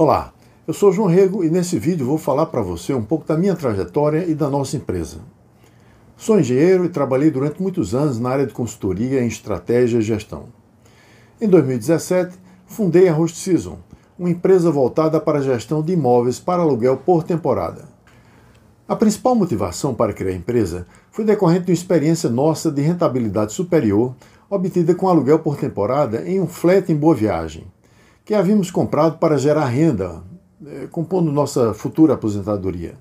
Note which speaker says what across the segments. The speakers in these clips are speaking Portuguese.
Speaker 1: Olá, eu sou João Rego e nesse vídeo vou falar para você um pouco da minha trajetória e da nossa empresa. Sou engenheiro e trabalhei durante muitos anos na área de consultoria em estratégia e gestão. Em 2017, fundei a Host Season, uma empresa voltada para a gestão de imóveis para aluguel por temporada. A principal motivação para criar a empresa foi decorrente de uma experiência nossa de rentabilidade superior obtida com aluguel por temporada em um flat em Boa Viagem, que havíamos comprado para gerar renda, eh, compondo nossa futura aposentadoria.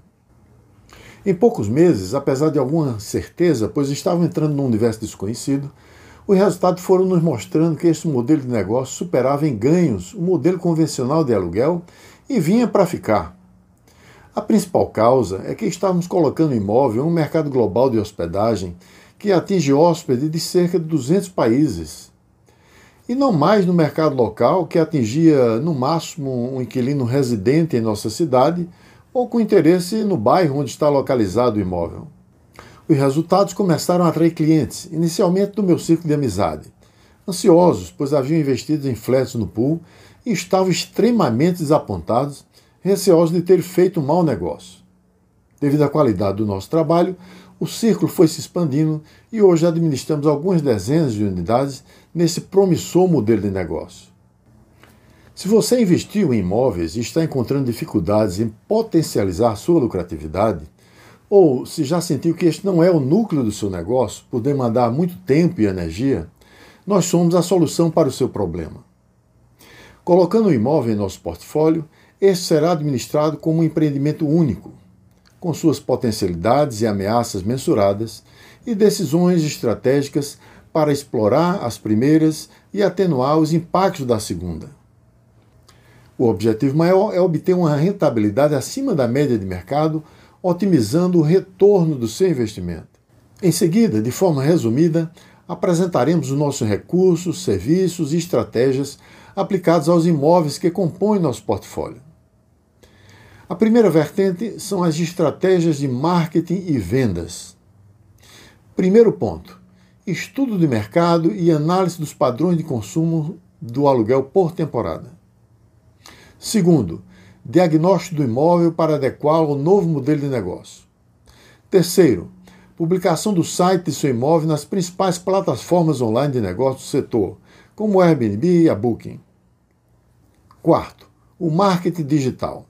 Speaker 1: Em poucos meses, apesar de alguma certeza, pois estavam entrando num universo desconhecido, os resultados foram nos mostrando que este modelo de negócio superava em ganhos o modelo convencional de aluguel e vinha para ficar. A principal causa é que estávamos colocando imóvel em um mercado global de hospedagem que atinge hóspedes de cerca de 200 países e não mais no mercado local, que atingia no máximo um inquilino residente em nossa cidade ou com interesse no bairro onde está localizado o imóvel. Os resultados começaram a atrair clientes, inicialmente do meu círculo de amizade, ansiosos, pois haviam investido em flats no pool e estavam extremamente desapontados, receosos de ter feito um mau negócio. Devido à qualidade do nosso trabalho, o círculo foi se expandindo e hoje administramos algumas dezenas de unidades nesse promissor modelo de negócio. Se você investiu em imóveis e está encontrando dificuldades em potencializar sua lucratividade, ou se já sentiu que este não é o núcleo do seu negócio, por demandar muito tempo e energia, nós somos a solução para o seu problema. Colocando o imóvel em nosso portfólio, este será administrado como um empreendimento único, com suas potencialidades e ameaças mensuradas, e decisões estratégicas para explorar as primeiras e atenuar os impactos da segunda. O objetivo maior é obter uma rentabilidade acima da média de mercado, otimizando o retorno do seu investimento. Em seguida, de forma resumida, apresentaremos os nossos recursos, serviços e estratégias aplicados aos imóveis que compõem nosso portfólio. A primeira vertente são as estratégias de marketing e vendas. Primeiro ponto: estudo de mercado e análise dos padrões de consumo do aluguel por temporada. Segundo, diagnóstico do imóvel para adequá-lo ao novo modelo de negócio. Terceiro, publicação do site de seu imóvel nas principais plataformas online de negócio do setor, como o Airbnb e a Booking. Quarto, o marketing digital.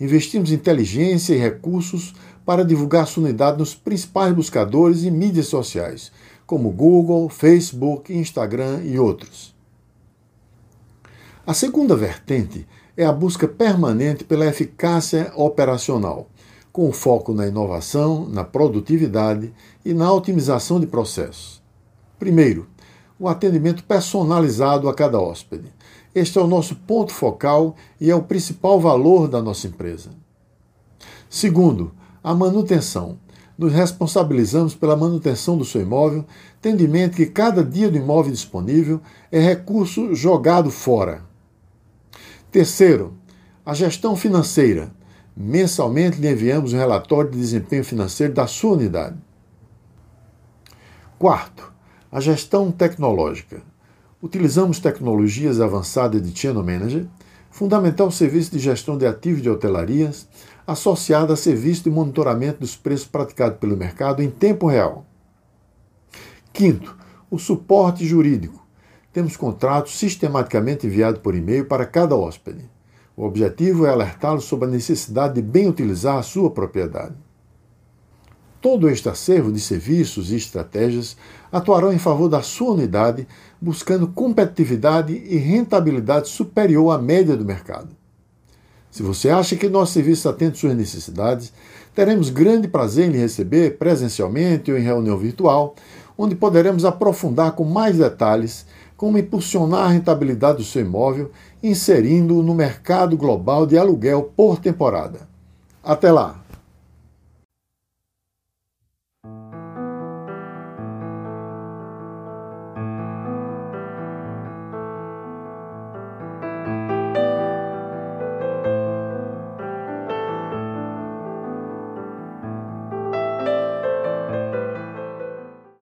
Speaker 1: Investimos inteligência e recursos para divulgar sua unidade nos principais buscadores e mídias sociais, como Google, Facebook, Instagram e outros. A segunda vertente é a busca permanente pela eficácia operacional, com foco na inovação, na produtividade e na otimização de processos. Primeiro, o atendimento personalizado a cada hóspede. Este é o nosso ponto focal e é o principal valor da nossa empresa. Segundo, a manutenção. Nos responsabilizamos pela manutenção do seu imóvel, tendo em mente que cada dia do imóvel disponível é recurso jogado fora. Terceiro, a gestão financeira. Mensalmente lhe enviamos um relatório de desempenho financeiro da sua unidade. Quarto, a gestão tecnológica. Utilizamos tecnologias avançadas de Channel Manager, fundamental serviço de gestão de ativos de hotelarias, associado a serviço de monitoramento dos preços praticados pelo mercado em tempo real. Quinto, o suporte jurídico. Temos contratos sistematicamente enviados por e-mail para cada hóspede. O objetivo é alertá-lo sobre a necessidade de bem utilizar a sua propriedade. Todo este acervo de serviços e estratégias atuarão em favor da sua unidade, buscando competitividade e rentabilidade superior à média do mercado. Se você acha que nosso serviço atende suas necessidades, teremos grande prazer em lhe receber presencialmente ou em reunião virtual, onde poderemos aprofundar com mais detalhes como impulsionar a rentabilidade do seu imóvel, inserindo-o no mercado global de aluguel por temporada. Até lá!